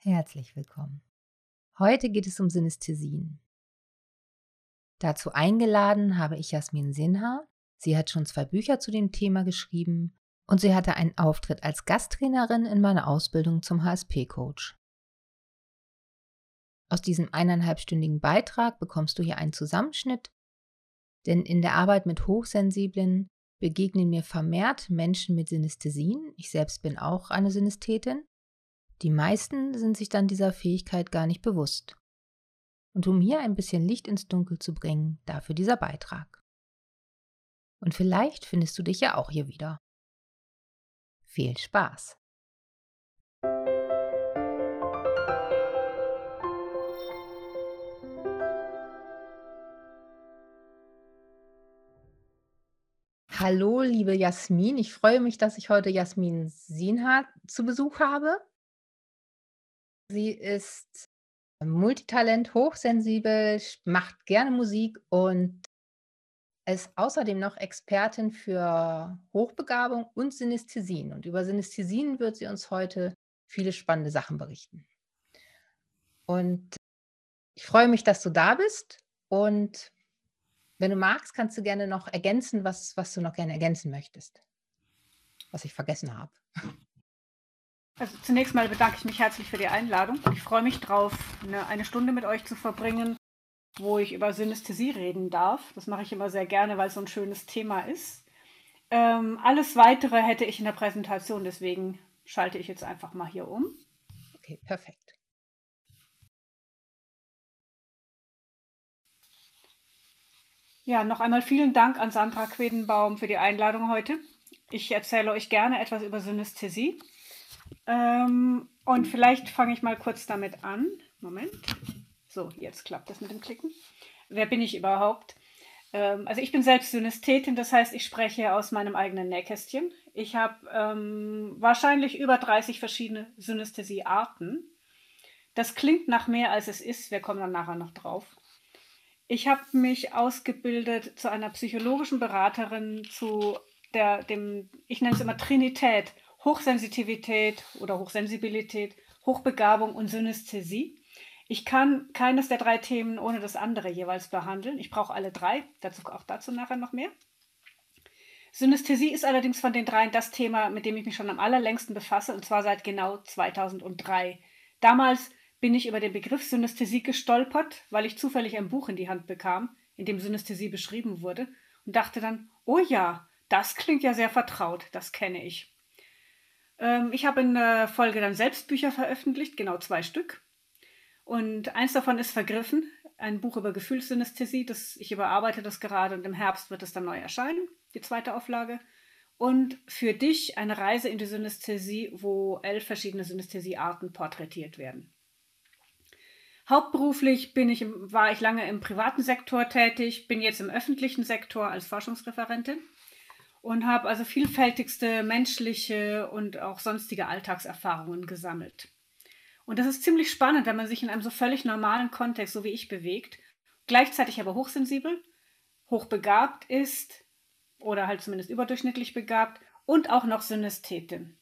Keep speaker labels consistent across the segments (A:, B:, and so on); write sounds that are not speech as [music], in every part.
A: Herzlich willkommen. Heute geht es um Synästhesien. Dazu eingeladen habe ich Jasmin Sinha. Sie hat schon zwei Bücher zu dem Thema geschrieben und sie hatte einen Auftritt als Gasttrainerin in meiner Ausbildung zum HSP-Coach. Aus diesem eineinhalbstündigen Beitrag bekommst du hier einen Zusammenschnitt, denn in der Arbeit mit Hochsensiblen begegnen mir vermehrt Menschen mit Synästhesien. Ich selbst bin auch eine Synästhetin. Die meisten sind sich dann dieser Fähigkeit gar nicht bewusst. Und um hier ein bisschen Licht ins Dunkel zu bringen, dafür dieser Beitrag. Und vielleicht findest du dich ja auch hier wieder. Viel Spaß! Hallo, liebe Jasmin. Ich freue mich, dass ich heute Jasmin Sinha zu Besuch habe. Sie ist Multitalent, hochsensibel, macht gerne Musik und ist außerdem noch Expertin für Hochbegabung und Synästhesien. Und über Synästhesien wird sie uns heute viele spannende Sachen berichten. Und ich freue mich, dass du da bist und wenn du magst, kannst du gerne noch ergänzen, was, was du noch gerne ergänzen möchtest, was ich vergessen habe.
B: Also zunächst mal bedanke ich mich herzlich für die Einladung. Ich freue mich drauf, eine, Stunde mit euch zu verbringen, wo ich über Synästhesie reden darf. Das mache ich immer sehr gerne, weil es so ein schönes Thema ist. Ähm, alles Weitere hätte ich in der Präsentation, deswegen schalte ich jetzt einfach mal hier um.
A: Okay, perfekt.
B: Ja, noch einmal vielen Dank an Sandra Quedenbaum für die Einladung heute. Ich erzähle euch gerne etwas über Synästhesie. Ähm, und vielleicht fange ich mal kurz damit an. Moment. So, jetzt klappt das mit dem Klicken. Wer bin ich überhaupt? Ähm, also ich bin selbst Synästhetin, das heißt, ich spreche aus meinem eigenen Nähkästchen. Ich habe ähm, wahrscheinlich über 30 verschiedene Synästhesiearten. Das klingt nach mehr, als es ist. Wir kommen dann nachher noch drauf. Ich habe mich ausgebildet zu einer psychologischen Beraterin zu der, dem, ich nenne es immer Trinität, Hochsensitivität oder Hochsensibilität, Hochbegabung und Synästhesie. Ich kann keines der drei Themen ohne das andere jeweils behandeln. Ich brauche alle drei, dazu, auch dazu nachher noch mehr. Synästhesie ist allerdings von den dreien das Thema, mit dem ich mich schon am allerlängsten befasse, und zwar seit genau 2003. Damals bin ich über den Begriff Synästhesie gestolpert, weil ich zufällig ein Buch in die Hand bekam, in dem Synästhesie beschrieben wurde, und dachte dann, oh ja, das klingt ja sehr vertraut, das kenne ich. Ähm, ich habe in der Folge dann selbst Bücher veröffentlicht, genau zwei Stück. Und eins davon ist Vergriffen, ein Buch über Gefühlssynästhesie, das ich überarbeite das gerade und im Herbst wird es dann neu erscheinen, die zweite Auflage. Und für dich eine Reise in die Synästhesie, wo elf verschiedene Synästhesiearten porträtiert werden. Hauptberuflich bin ich, war ich lange im privaten Sektor tätig, bin jetzt im öffentlichen Sektor als Forschungsreferentin und habe also vielfältigste menschliche und auch sonstige Alltagserfahrungen gesammelt. Und das ist ziemlich spannend, wenn man sich in einem so völlig normalen Kontext, so wie ich, bewegt, gleichzeitig aber hochsensibel, hochbegabt ist oder halt zumindest überdurchschnittlich begabt und auch noch Synästhetin.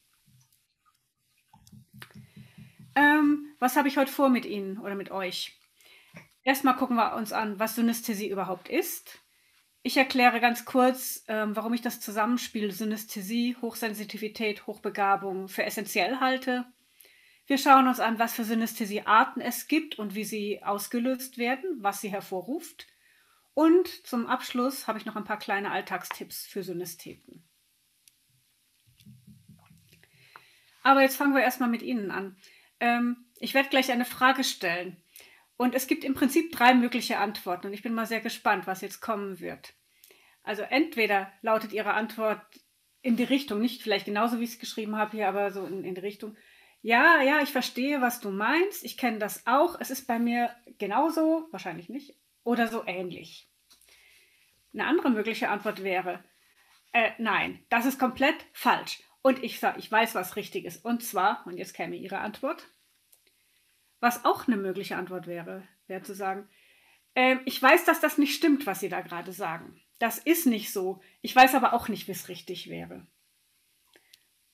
B: Ähm, was habe ich heute vor mit Ihnen oder mit euch? Erstmal gucken wir uns an, was Synästhesie überhaupt ist. Ich erkläre ganz kurz, ähm, warum ich das Zusammenspiel Synästhesie, Hochsensitivität, Hochbegabung für essentiell halte. Wir schauen uns an, was für Synästhesiearten es gibt und wie sie ausgelöst werden, was sie hervorruft. Und zum Abschluss habe ich noch ein paar kleine Alltagstipps für Synästheten. Aber jetzt fangen wir erstmal mit Ihnen an. Ähm, ich werde gleich eine Frage stellen. Und es gibt im Prinzip drei mögliche Antworten. Und ich bin mal sehr gespannt, was jetzt kommen wird. Also entweder lautet Ihre Antwort in die Richtung, nicht vielleicht genauso, wie ich es geschrieben habe hier, aber so in, in die Richtung, ja, ja, ich verstehe, was du meinst. Ich kenne das auch. Es ist bei mir genauso, wahrscheinlich nicht, oder so ähnlich. Eine andere mögliche Antwort wäre, äh, nein, das ist komplett falsch. Und ich sage, ich weiß, was richtig ist. Und zwar, und jetzt käme Ihre Antwort, was auch eine mögliche Antwort wäre, wäre zu sagen, äh, ich weiß, dass das nicht stimmt, was Sie da gerade sagen. Das ist nicht so. Ich weiß aber auch nicht, wie es richtig wäre.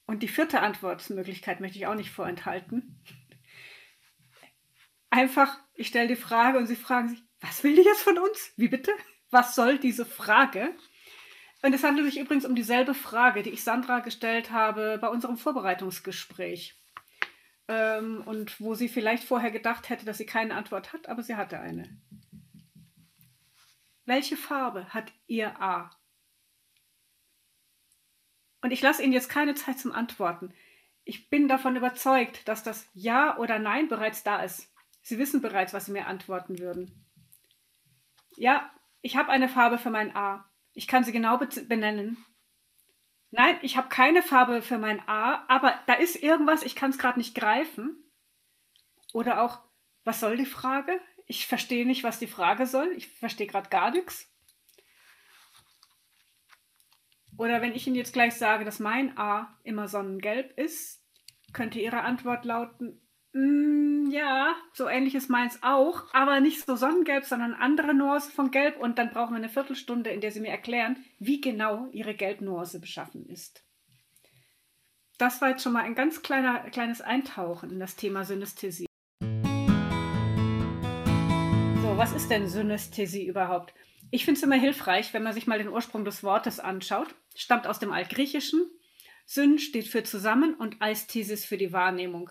B: Und die vierte Antwortmöglichkeit möchte ich auch nicht vorenthalten. [laughs] einfach, ich stelle die Frage und sie fragen sich, was will die jetzt von uns? Wie bitte? Was soll diese Frage? Und es handelt sich übrigens um dieselbe Frage, die ich Sandra gestellt habe bei unserem Vorbereitungsgespräch. Ähm, und wo sie vielleicht vorher gedacht hätte, dass sie keine Antwort hat, aber sie hatte eine. Welche Farbe hat Ihr A? Und ich lasse Ihnen jetzt keine Zeit zum Antworten. Ich bin davon überzeugt, dass das Ja oder Nein bereits da ist. Sie wissen bereits, was Sie mir antworten würden. Ja, ich habe eine Farbe für mein A. Ich kann sie genau benennen. Nein, ich habe keine Farbe für mein A, aber da ist irgendwas, ich kann es gerade nicht greifen. Oder auch, was soll die Frage? Ich verstehe nicht, was die Frage soll. Ich verstehe gerade gar nichts. Oder wenn ich Ihnen jetzt gleich sage, dass mein A immer sonnengelb ist, könnte Ihre Antwort lauten, mm, ja, so ähnlich ist meins auch, aber nicht so sonnengelb, sondern andere Nuance von Gelb. Und dann brauchen wir eine Viertelstunde, in der Sie mir erklären, wie genau Ihre Gelbnuance beschaffen ist. Das war jetzt schon mal ein ganz kleiner, kleines Eintauchen in das Thema Synästhesie. So, was ist denn Synästhesie überhaupt? Ich finde es immer hilfreich, wenn man sich mal den Ursprung des Wortes anschaut. Stammt aus dem Altgriechischen. Syn steht für zusammen und Aesthesis für die Wahrnehmung.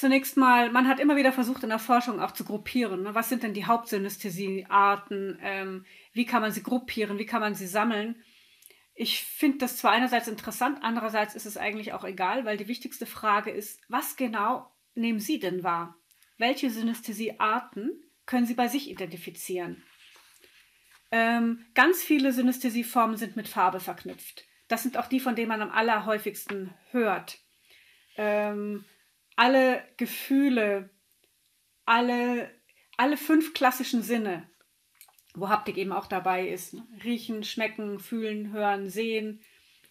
B: Zunächst mal, man hat immer wieder versucht in der Forschung auch zu gruppieren. Ne? Was sind denn die Hauptsynästhesiearten? Ähm, wie kann man sie gruppieren? Wie kann man sie sammeln? Ich finde das zwar einerseits interessant, andererseits ist es eigentlich auch egal, weil die wichtigste Frage ist, was genau nehmen Sie denn wahr? Welche Synästhesiearten können Sie bei sich identifizieren? Ähm, ganz viele Synästhesieformen sind mit Farbe verknüpft. Das sind auch die, von denen man am allerhäufigsten hört. Ähm, alle Gefühle, alle, alle fünf klassischen Sinne, wo Haptik eben auch dabei ist, ne? riechen, schmecken, fühlen, hören, sehen,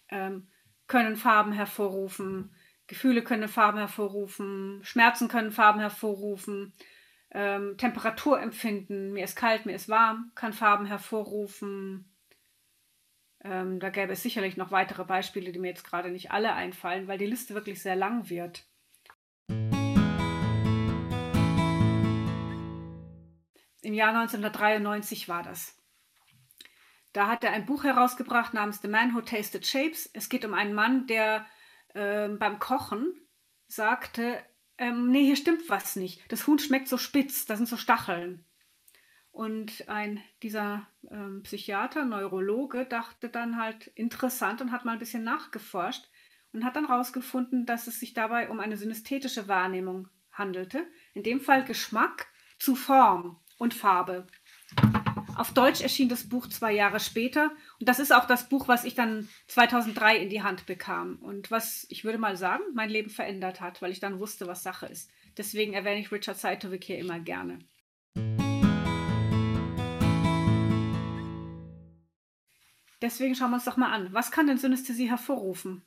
B: ähm, können Farben hervorrufen, Gefühle können Farben hervorrufen, Schmerzen können Farben hervorrufen, ähm, Temperaturempfinden, mir ist kalt, mir ist warm, kann Farben hervorrufen. Ähm, da gäbe es sicherlich noch weitere Beispiele, die mir jetzt gerade nicht alle einfallen, weil die Liste wirklich sehr lang wird. Im Jahr 1993 war das. Da hat er ein Buch herausgebracht namens The Man Who Tasted Shapes. Es geht um einen Mann, der äh, beim Kochen sagte, ähm, nee, hier stimmt was nicht. Das Huhn schmeckt so spitz, da sind so Stacheln. Und ein dieser ähm, Psychiater, Neurologe, dachte dann halt interessant und hat mal ein bisschen nachgeforscht und hat dann herausgefunden, dass es sich dabei um eine synästhetische Wahrnehmung handelte. In dem Fall Geschmack zu Form und Farbe. Auf Deutsch erschien das Buch zwei Jahre später und das ist auch das Buch, was ich dann 2003 in die Hand bekam und was, ich würde mal sagen, mein Leben verändert hat, weil ich dann wusste, was Sache ist. Deswegen erwähne ich Richard Seitovic hier immer gerne. Deswegen schauen wir uns doch mal an, was kann denn Synästhesie hervorrufen?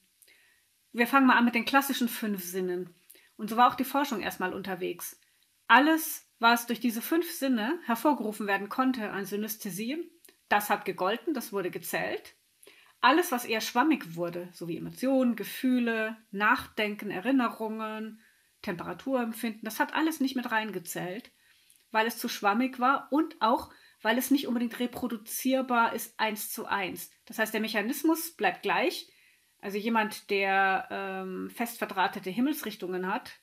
B: Wir fangen mal an mit den klassischen fünf Sinnen. Und so war auch die Forschung erstmal unterwegs. Alles, was durch diese fünf Sinne hervorgerufen werden konnte an Synästhesie, das hat gegolten, das wurde gezählt. Alles, was eher schwammig wurde, sowie Emotionen, Gefühle, Nachdenken, Erinnerungen, Temperaturempfinden, das hat alles nicht mit reingezählt, weil es zu schwammig war und auch, weil es nicht unbedingt reproduzierbar ist eins zu eins. Das heißt, der Mechanismus bleibt gleich. Also jemand, der ähm, fest verdrahtete Himmelsrichtungen hat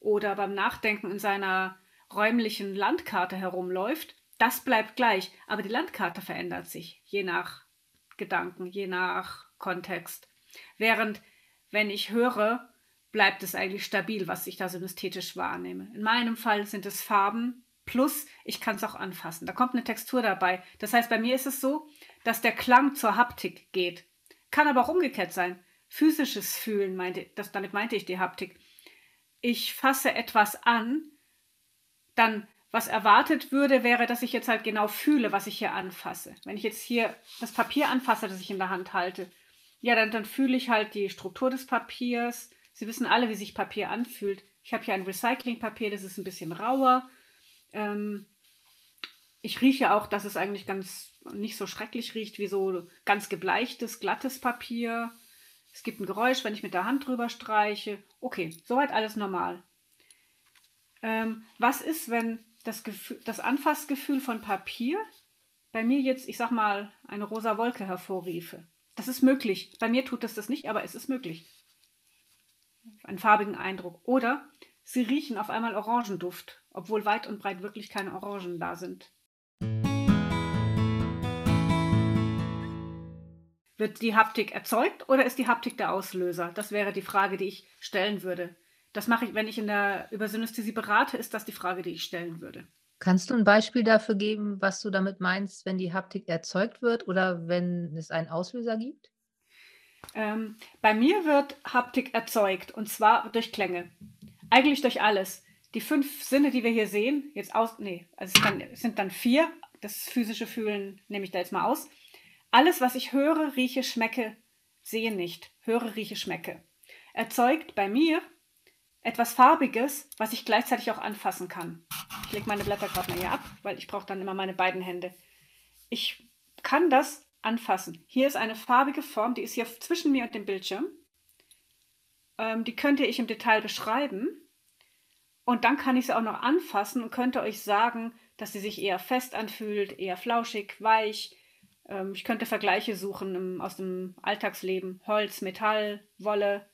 B: oder beim Nachdenken in seiner räumlichen Landkarte herumläuft, das bleibt gleich, aber die Landkarte verändert sich, je nach Gedanken, je nach Kontext. Während, wenn ich höre, bleibt es eigentlich stabil, was ich da synästhetisch wahrnehme. In meinem Fall sind es Farben plus ich kann es auch anfassen. Da kommt eine Textur dabei. Das heißt, bei mir ist es so, dass der Klang zur Haptik geht. Kann aber auch umgekehrt sein. Physisches Fühlen, meinte, das, damit meinte ich die Haptik. Ich fasse etwas an, dann was erwartet würde, wäre, dass ich jetzt halt genau fühle, was ich hier anfasse. Wenn ich jetzt hier das Papier anfasse, das ich in der Hand halte, ja, dann, dann fühle ich halt die Struktur des Papiers. Sie wissen alle, wie sich Papier anfühlt. Ich habe hier ein Recyclingpapier, das ist ein bisschen rauer. Ähm, ich rieche auch, dass es eigentlich ganz nicht so schrecklich riecht wie so ganz gebleichtes, glattes Papier. Es gibt ein Geräusch, wenn ich mit der Hand drüber streiche. Okay, soweit alles normal. Ähm, was ist, wenn das, Gefühl, das Anfassgefühl von Papier bei mir jetzt, ich sag mal, eine rosa Wolke hervorriefe? Das ist möglich. Bei mir tut es das nicht, aber es ist möglich. Einen farbigen Eindruck. Oder sie riechen auf einmal Orangenduft, obwohl weit und breit wirklich keine Orangen da sind. Wird die Haptik erzeugt oder ist die Haptik der Auslöser? Das wäre die Frage, die ich stellen würde. Das mache ich, wenn ich in der über Synästhesie berate, ist das die Frage, die ich stellen würde.
A: Kannst du ein Beispiel dafür geben, was du damit meinst, wenn die Haptik erzeugt wird oder wenn es einen Auslöser gibt?
B: Ähm, bei mir wird Haptik erzeugt und zwar durch Klänge. Eigentlich durch alles. Die fünf Sinne, die wir hier sehen, jetzt aus, nee, also es, kann, es sind dann vier. Das physische Fühlen nehme ich da jetzt mal aus. Alles, was ich höre, rieche, schmecke, sehe nicht, höre, rieche, schmecke, erzeugt bei mir etwas Farbiges, was ich gleichzeitig auch anfassen kann. Ich lege meine Blätter gerade mal hier ab, weil ich brauche dann immer meine beiden Hände. Ich kann das anfassen. Hier ist eine farbige Form, die ist hier zwischen mir und dem Bildschirm. Ähm, die könnte ich im Detail beschreiben. Und dann kann ich sie auch noch anfassen und könnte euch sagen, dass sie sich eher fest anfühlt, eher flauschig, weich, ähm, ich könnte Vergleiche suchen im, aus dem Alltagsleben. Holz, Metall, Wolle.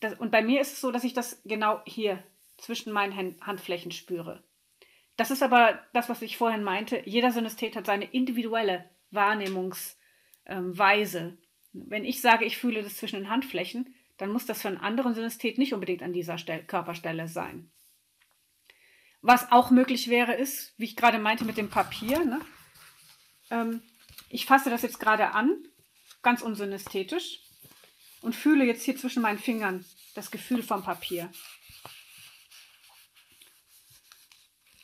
B: Das, und bei mir ist es so, dass ich das genau hier zwischen meinen Handflächen spüre. Das ist aber das, was ich vorhin meinte. Jeder Synästhet hat seine individuelle Wahrnehmungsweise. Ähm, Wenn ich sage, ich fühle das zwischen den Handflächen, dann muss das für einen anderen Synästhet nicht unbedingt an dieser Stelle, Körperstelle sein. Was auch möglich wäre, ist, wie ich gerade meinte mit dem Papier, ne? Ähm, ich fasse das jetzt gerade an, ganz unsynästhetisch, und fühle jetzt hier zwischen meinen Fingern das Gefühl vom Papier.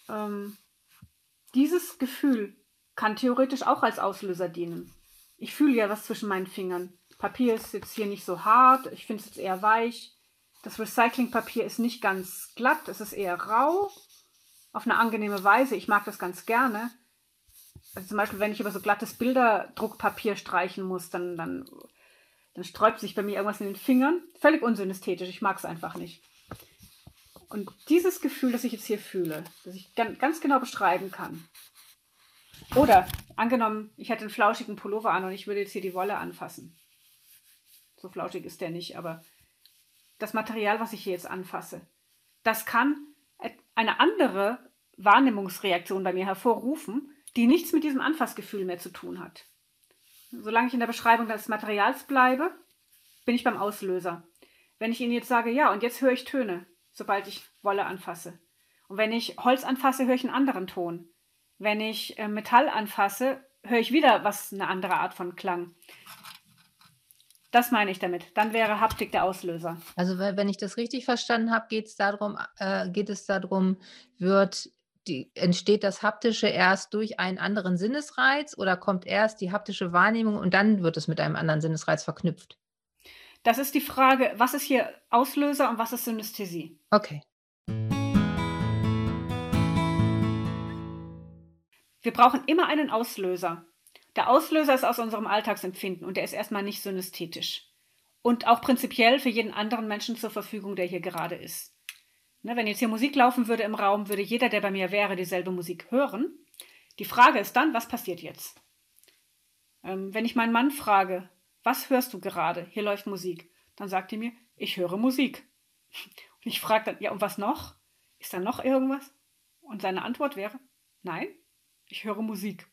B: Ähm, dieses Gefühl kann theoretisch auch als Auslöser dienen. Ich fühle ja was zwischen meinen Fingern. Papier ist jetzt hier nicht so hart, ich finde es jetzt eher weich. Das Recyclingpapier ist nicht ganz glatt, es ist eher rau, auf eine angenehme Weise. Ich mag das ganz gerne. Also zum Beispiel, wenn ich über so glattes Bilderdruckpapier streichen muss, dann, dann, dann sträubt sich bei mir irgendwas in den Fingern. Völlig unsynästhetisch, ich mag es einfach nicht. Und dieses Gefühl, das ich jetzt hier fühle, das ich ganz genau beschreiben kann. Oder angenommen, ich hätte einen flauschigen Pullover an und ich würde jetzt hier die Wolle anfassen. So flauschig ist der nicht, aber das Material, was ich hier jetzt anfasse, das kann eine andere Wahrnehmungsreaktion bei mir hervorrufen, die nichts mit diesem Anfassgefühl mehr zu tun hat. Solange ich in der Beschreibung des Materials bleibe, bin ich beim Auslöser. Wenn ich Ihnen jetzt sage, ja, und jetzt höre ich Töne, sobald ich Wolle anfasse. Und wenn ich Holz anfasse, höre ich einen anderen Ton. Wenn ich äh, Metall anfasse, höre ich wieder was, eine andere Art von Klang. Das meine ich damit. Dann wäre Haptik der Auslöser.
A: Also wenn ich das richtig verstanden habe, geht es darum, äh, geht es darum, wird die, entsteht das Haptische erst durch einen anderen Sinnesreiz oder kommt erst die haptische Wahrnehmung und dann wird es mit einem anderen Sinnesreiz verknüpft?
B: Das ist die Frage, was ist hier Auslöser und was ist Synästhesie?
A: Okay.
B: Wir brauchen immer einen Auslöser. Der Auslöser ist aus unserem Alltagsempfinden und der ist erstmal nicht synästhetisch. Und auch prinzipiell für jeden anderen Menschen zur Verfügung, der hier gerade ist. Ne, wenn jetzt hier Musik laufen würde im Raum, würde jeder, der bei mir wäre, dieselbe Musik hören. Die Frage ist dann, was passiert jetzt? Ähm, wenn ich meinen Mann frage, was hörst du gerade? Hier läuft Musik. Dann sagt er mir, ich höre Musik. [laughs] Und ich frage dann, ja, und was noch? Ist da noch irgendwas? Und seine Antwort wäre, nein, ich höre Musik.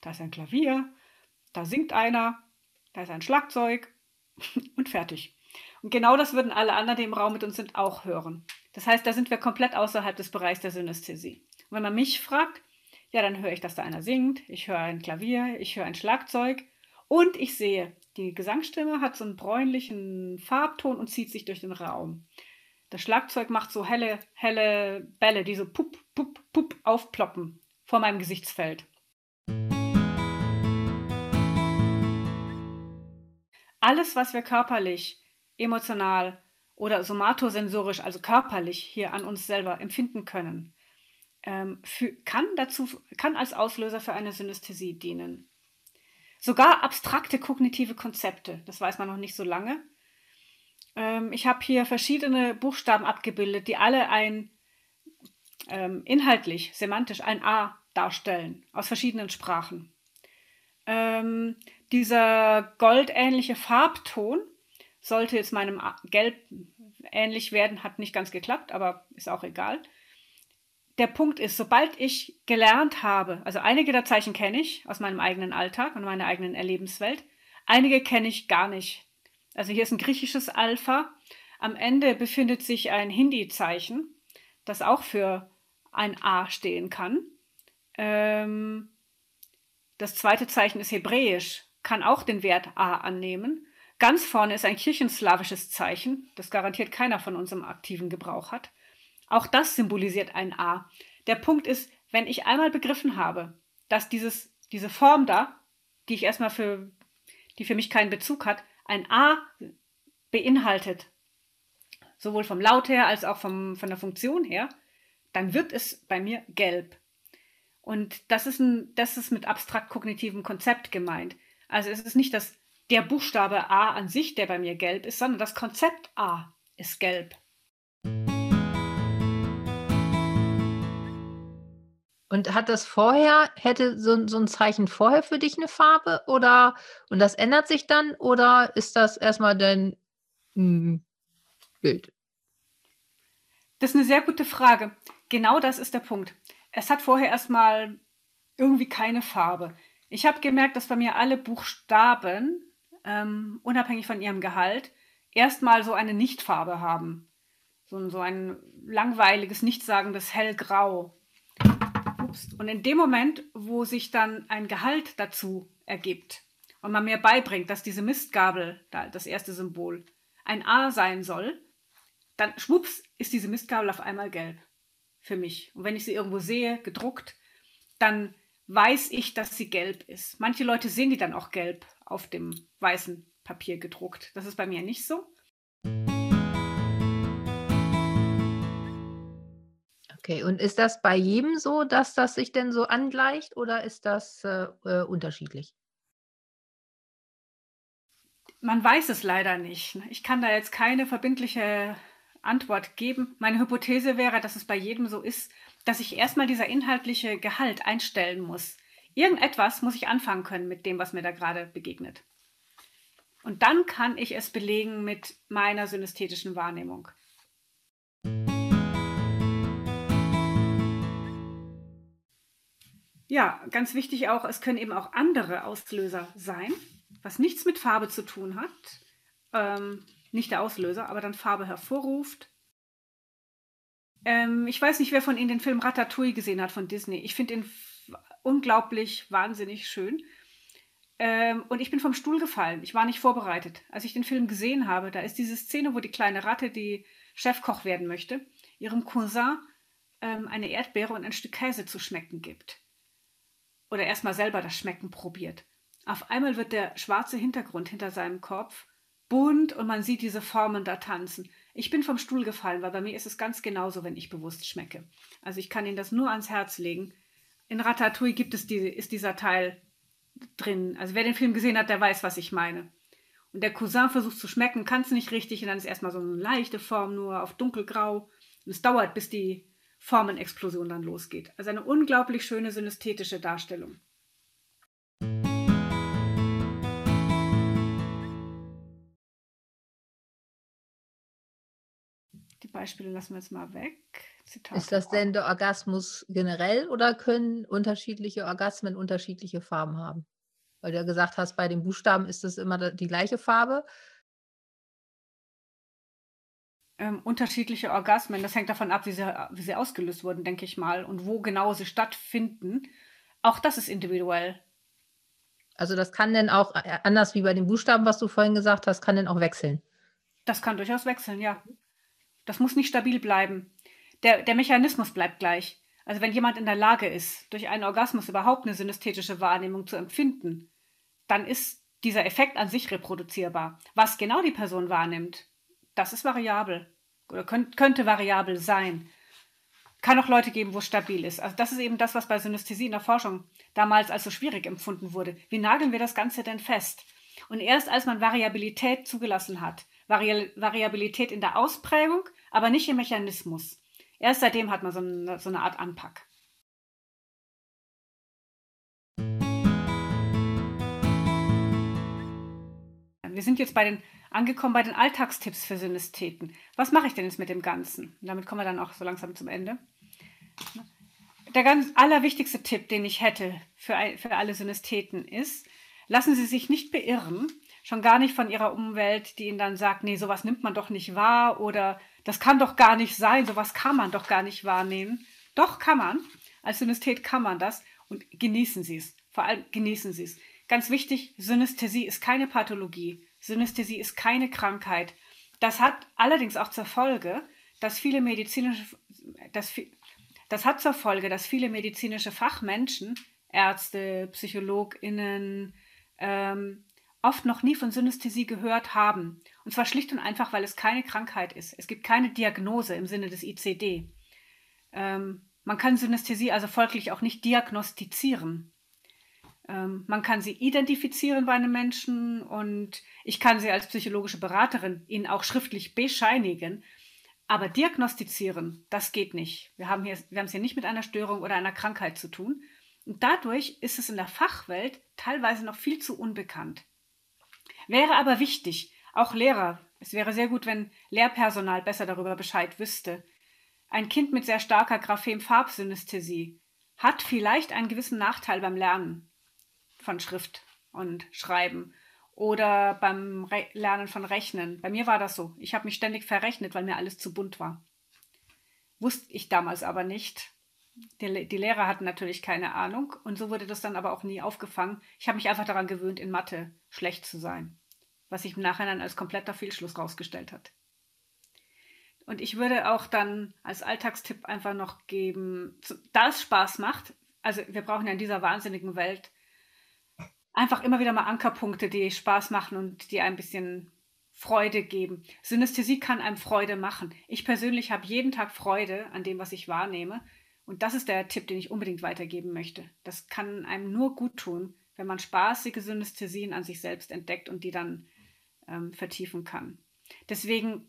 B: Da ist ein Klavier, da singt einer, da ist ein Schlagzeug [laughs] und fertig. Und genau das würden alle anderen, die im Raum mit uns sind, auch hören. Das heißt, da sind wir komplett außerhalb des Bereichs der Synästhesie. Und wenn man mich fragt, ja, dann höre ich, dass da einer singt, ich höre ein Klavier, ich höre ein Schlagzeug und ich sehe, die Gesangsstimme hat so einen bräunlichen Farbton und zieht sich durch den Raum. Das Schlagzeug macht so helle, helle Bälle, die so pup, pup, pup aufploppen vor meinem Gesichtsfeld. Alles, was wir körperlich, emotional, oder somatosensorisch, also körperlich hier an uns selber empfinden können, ähm, für, kann, dazu, kann als Auslöser für eine Synästhesie dienen. sogar abstrakte kognitive Konzepte. Das weiß man noch nicht so lange. Ähm, ich habe hier verschiedene Buchstaben abgebildet, die alle ein ähm, inhaltlich, semantisch ein A darstellen, aus verschiedenen Sprachen. Ähm, dieser goldähnliche Farbton sollte jetzt meinem Gelb ähnlich werden, hat nicht ganz geklappt, aber ist auch egal. Der Punkt ist, sobald ich gelernt habe, also einige der Zeichen kenne ich aus meinem eigenen Alltag und meiner eigenen Erlebenswelt, einige kenne ich gar nicht. Also hier ist ein griechisches Alpha. Am Ende befindet sich ein Hindi-Zeichen, das auch für ein A stehen kann. Ähm, das zweite Zeichen ist hebräisch, kann auch den Wert A annehmen. Ganz vorne ist ein kirchenslawisches Zeichen, das garantiert keiner von uns im aktiven Gebrauch hat. Auch das symbolisiert ein A. Der Punkt ist, wenn ich einmal begriffen habe, dass dieses, diese Form da, die ich erstmal für, die für mich keinen Bezug hat, ein A beinhaltet, sowohl vom Laut her als auch vom, von der Funktion her, dann wird es bei mir gelb. Und das ist, ein, das ist mit abstrakt kognitivem Konzept gemeint. Also es ist nicht das, der Buchstabe A an sich, der bei mir gelb ist, sondern das Konzept A ist gelb.
A: Und hat das vorher, hätte so, so ein Zeichen vorher für dich eine Farbe oder und das ändert sich dann oder ist das erstmal dein hm, Bild?
B: Das ist eine sehr gute Frage. Genau das ist der Punkt. Es hat vorher erstmal irgendwie keine Farbe. Ich habe gemerkt, dass bei mir alle Buchstaben, ähm, unabhängig von ihrem Gehalt, erstmal so eine Nichtfarbe haben. So, so ein langweiliges, nichtssagendes Hellgrau Obst. Und in dem Moment, wo sich dann ein Gehalt dazu ergibt und man mir beibringt, dass diese Mistgabel, das erste Symbol, ein A sein soll, dann schwupps ist diese Mistgabel auf einmal gelb für mich. Und wenn ich sie irgendwo sehe, gedruckt, dann weiß ich, dass sie gelb ist. Manche Leute sehen die dann auch gelb auf dem weißen Papier gedruckt. Das ist bei mir nicht so.
A: Okay, und ist das bei jedem so, dass das sich denn so angleicht oder ist das äh, äh, unterschiedlich?
B: Man weiß es leider nicht. Ne? Ich kann da jetzt keine verbindliche Antwort geben. Meine Hypothese wäre, dass es bei jedem so ist, dass ich erstmal dieser inhaltliche Gehalt einstellen muss. Irgendetwas muss ich anfangen können mit dem, was mir da gerade begegnet. Und dann kann ich es belegen mit meiner synästhetischen Wahrnehmung. Ja, ganz wichtig auch, es können eben auch andere Auslöser sein, was nichts mit Farbe zu tun hat. Ähm, nicht der Auslöser, aber dann Farbe hervorruft. Ähm, ich weiß nicht, wer von Ihnen den Film Ratatouille gesehen hat von Disney. Ich finde ihn unglaublich wahnsinnig schön. Ähm, und ich bin vom Stuhl gefallen. Ich war nicht vorbereitet. Als ich den Film gesehen habe, da ist diese Szene, wo die kleine Ratte, die Chefkoch werden möchte, ihrem Cousin ähm, eine Erdbeere und ein Stück Käse zu schmecken gibt oder erstmal selber das Schmecken probiert. Auf einmal wird der schwarze Hintergrund hinter seinem Kopf bunt und man sieht diese Formen da tanzen. Ich bin vom Stuhl gefallen, weil bei mir ist es ganz genauso, wenn ich bewusst schmecke. Also ich kann Ihnen das nur ans Herz legen. In Ratatouille gibt es diese, ist dieser Teil drin. Also wer den Film gesehen hat, der weiß, was ich meine. Und der Cousin versucht zu schmecken, kann es nicht richtig und dann ist erstmal so eine leichte Form nur auf dunkelgrau. Und es dauert, bis die Formenexplosion dann losgeht. Also eine unglaublich schöne synästhetische Darstellung. Die Beispiele lassen wir jetzt mal weg.
A: Zitat ist das denn der Orgasmus generell oder können unterschiedliche Orgasmen unterschiedliche Farben haben? Weil du ja gesagt hast, bei den Buchstaben ist es immer die gleiche Farbe
B: ähm, unterschiedliche Orgasmen. Das hängt davon ab, wie sie, wie sie ausgelöst wurden, denke ich mal, und wo genau sie stattfinden. Auch das ist individuell.
A: Also das kann denn auch, äh, anders wie bei den Buchstaben, was du vorhin gesagt hast, kann denn auch wechseln.
B: Das kann durchaus wechseln, ja. Das muss nicht stabil bleiben. Der, der Mechanismus bleibt gleich. Also wenn jemand in der Lage ist, durch einen Orgasmus überhaupt eine synästhetische Wahrnehmung zu empfinden, dann ist dieser Effekt an sich reproduzierbar. Was genau die Person wahrnimmt, das ist variabel oder könnt, könnte variabel sein. Kann auch Leute geben, wo es stabil ist. Also das ist eben das, was bei Synästhesie in der Forschung damals als so schwierig empfunden wurde. Wie nageln wir das Ganze denn fest? Und erst als man Variabilität zugelassen hat, Vari Variabilität in der Ausprägung, aber nicht im Mechanismus, erst seitdem hat man so eine, so eine Art Anpack. Wir sind jetzt bei den, angekommen bei den Alltagstipps für Synästheten. Was mache ich denn jetzt mit dem Ganzen? Und damit kommen wir dann auch so langsam zum Ende. Der ganz allerwichtigste Tipp, den ich hätte für, für alle Synästheten ist, lassen Sie sich nicht beirren, schon gar nicht von Ihrer Umwelt, die Ihnen dann sagt, nee, sowas nimmt man doch nicht wahr oder das kann doch gar nicht sein, sowas kann man doch gar nicht wahrnehmen. Doch kann man. Als Synästhet kann man das und genießen Sie es. Vor allem genießen Sie es. Ganz wichtig, Synästhesie ist keine Pathologie. Synästhesie ist keine Krankheit. Das hat allerdings auch zur Folge, dass viele medizinische, dass, das hat zur Folge, dass viele medizinische Fachmenschen, Ärzte, PsychologInnen, ähm, oft noch nie von Synästhesie gehört haben. Und zwar schlicht und einfach, weil es keine Krankheit ist. Es gibt keine Diagnose im Sinne des ICD. Ähm, man kann Synästhesie also folglich auch nicht diagnostizieren. Ähm, man kann sie identifizieren bei einem Menschen und ich kann sie als psychologische Beraterin Ihnen auch schriftlich bescheinigen. Aber diagnostizieren, das geht nicht. Wir haben, wir haben es hier nicht mit einer Störung oder einer Krankheit zu tun. Und dadurch ist es in der Fachwelt teilweise noch viel zu unbekannt. Wäre aber wichtig, auch Lehrer, es wäre sehr gut, wenn Lehrpersonal besser darüber Bescheid wüsste. Ein Kind mit sehr starker Graphem-Farbsynästhesie hat vielleicht einen gewissen Nachteil beim Lernen von Schrift und Schreiben oder beim Re Lernen von Rechnen. Bei mir war das so. Ich habe mich ständig verrechnet, weil mir alles zu bunt war. Wusste ich damals aber nicht. Die, die Lehrer hatten natürlich keine Ahnung und so wurde das dann aber auch nie aufgefangen. Ich habe mich einfach daran gewöhnt, in Mathe schlecht zu sein, was sich im Nachhinein als kompletter Fehlschluss rausgestellt hat. Und ich würde auch dann als Alltagstipp einfach noch geben, da es Spaß macht, also wir brauchen ja in dieser wahnsinnigen Welt einfach immer wieder mal Ankerpunkte, die Spaß machen und die ein bisschen Freude geben. Synästhesie kann einem Freude machen. Ich persönlich habe jeden Tag Freude an dem, was ich wahrnehme. Und das ist der Tipp, den ich unbedingt weitergeben möchte. Das kann einem nur gut tun, wenn man spaßige Synästhesien an sich selbst entdeckt und die dann ähm, vertiefen kann. Deswegen,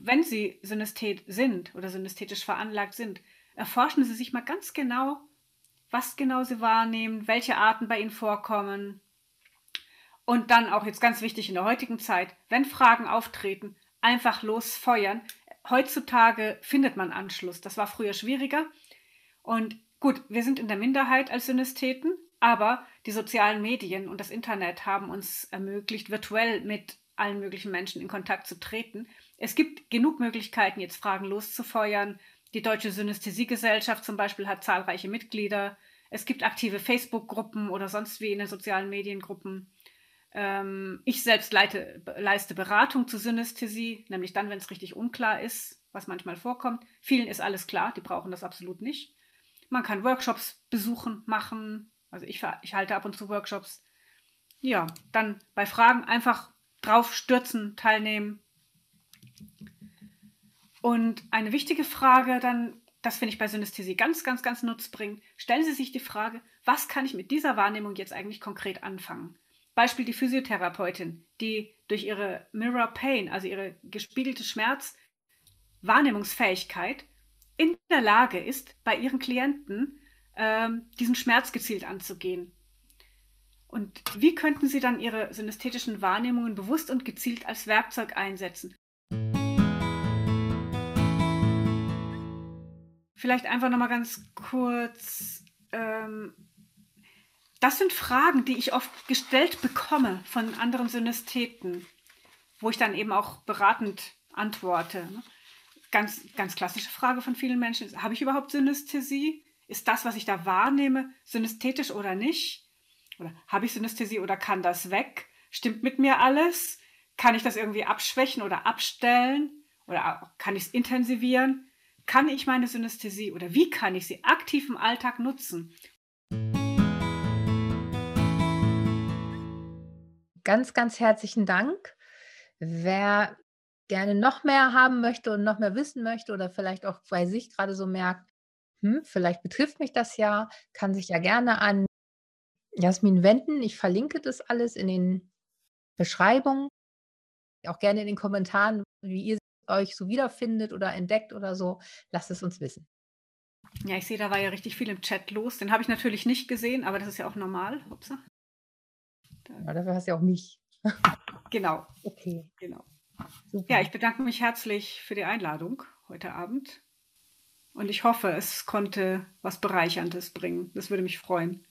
B: wenn Sie Synästhet sind oder synästhetisch veranlagt sind, erforschen Sie sich mal ganz genau, was genau Sie wahrnehmen, welche Arten bei Ihnen vorkommen, und dann auch jetzt ganz wichtig in der heutigen Zeit, wenn Fragen auftreten, einfach losfeuern. Heutzutage findet man Anschluss. Das war früher schwieriger. Und gut, wir sind in der Minderheit als Synästheten, aber die sozialen Medien und das Internet haben uns ermöglicht, virtuell mit allen möglichen Menschen in Kontakt zu treten. Es gibt genug Möglichkeiten, jetzt Fragen loszufeuern. Die Deutsche Synästhesiegesellschaft zum Beispiel hat zahlreiche Mitglieder. Es gibt aktive Facebook-Gruppen oder sonst wie in den sozialen Mediengruppen. Ähm, ich selbst leite, leiste Beratung zur Synästhesie, nämlich dann, wenn es richtig unklar ist, was manchmal vorkommt. Vielen ist alles klar, die brauchen das absolut nicht. Man kann Workshops besuchen, machen. Also ich, ich halte ab und zu Workshops. Ja, dann bei Fragen einfach drauf stürzen, teilnehmen. Und eine wichtige Frage dann, das finde ich bei Synästhesie ganz, ganz, ganz nutzbringend, stellen Sie sich die Frage, was kann ich mit dieser Wahrnehmung jetzt eigentlich konkret anfangen? Beispiel die Physiotherapeutin, die durch ihre Mirror Pain, also ihre gespiegelte Schmerzwahrnehmungsfähigkeit, in der Lage ist, bei ihren Klienten ähm, diesen Schmerz gezielt anzugehen. Und wie könnten Sie dann Ihre synästhetischen Wahrnehmungen bewusst und gezielt als Werkzeug einsetzen? Vielleicht einfach nochmal ganz kurz ähm, das sind Fragen, die ich oft gestellt bekomme von anderen Synästheten, wo ich dann eben auch beratend antworte. Ganz, ganz klassische Frage von vielen Menschen ist, habe ich überhaupt Synästhesie? Ist das, was ich da wahrnehme, synästhetisch oder nicht? Oder habe ich Synästhesie oder kann das weg? Stimmt mit mir alles? Kann ich das irgendwie abschwächen oder abstellen? Oder kann ich es intensivieren? Kann ich meine Synästhesie oder wie kann ich sie aktiv im Alltag nutzen?
A: ganz, ganz herzlichen Dank. Wer gerne noch mehr haben möchte und noch mehr wissen möchte oder vielleicht auch bei sich gerade so merkt, hm, vielleicht betrifft mich das ja, kann sich ja gerne an Jasmin wenden. Ich verlinke das alles in den Beschreibungen, auch gerne in den Kommentaren, wie ihr euch so wiederfindet oder entdeckt oder so. Lasst es uns wissen.
B: Ja, ich sehe, da war ja richtig viel im Chat los. Den habe ich natürlich nicht gesehen, aber das ist ja auch normal. Upsa.
A: Ja, dafür hast du ja auch mich.
B: Genau.
A: Okay.
B: Genau. Super. Ja, ich bedanke mich herzlich für die Einladung heute Abend. Und ich hoffe, es konnte was Bereicherndes bringen. Das würde mich freuen.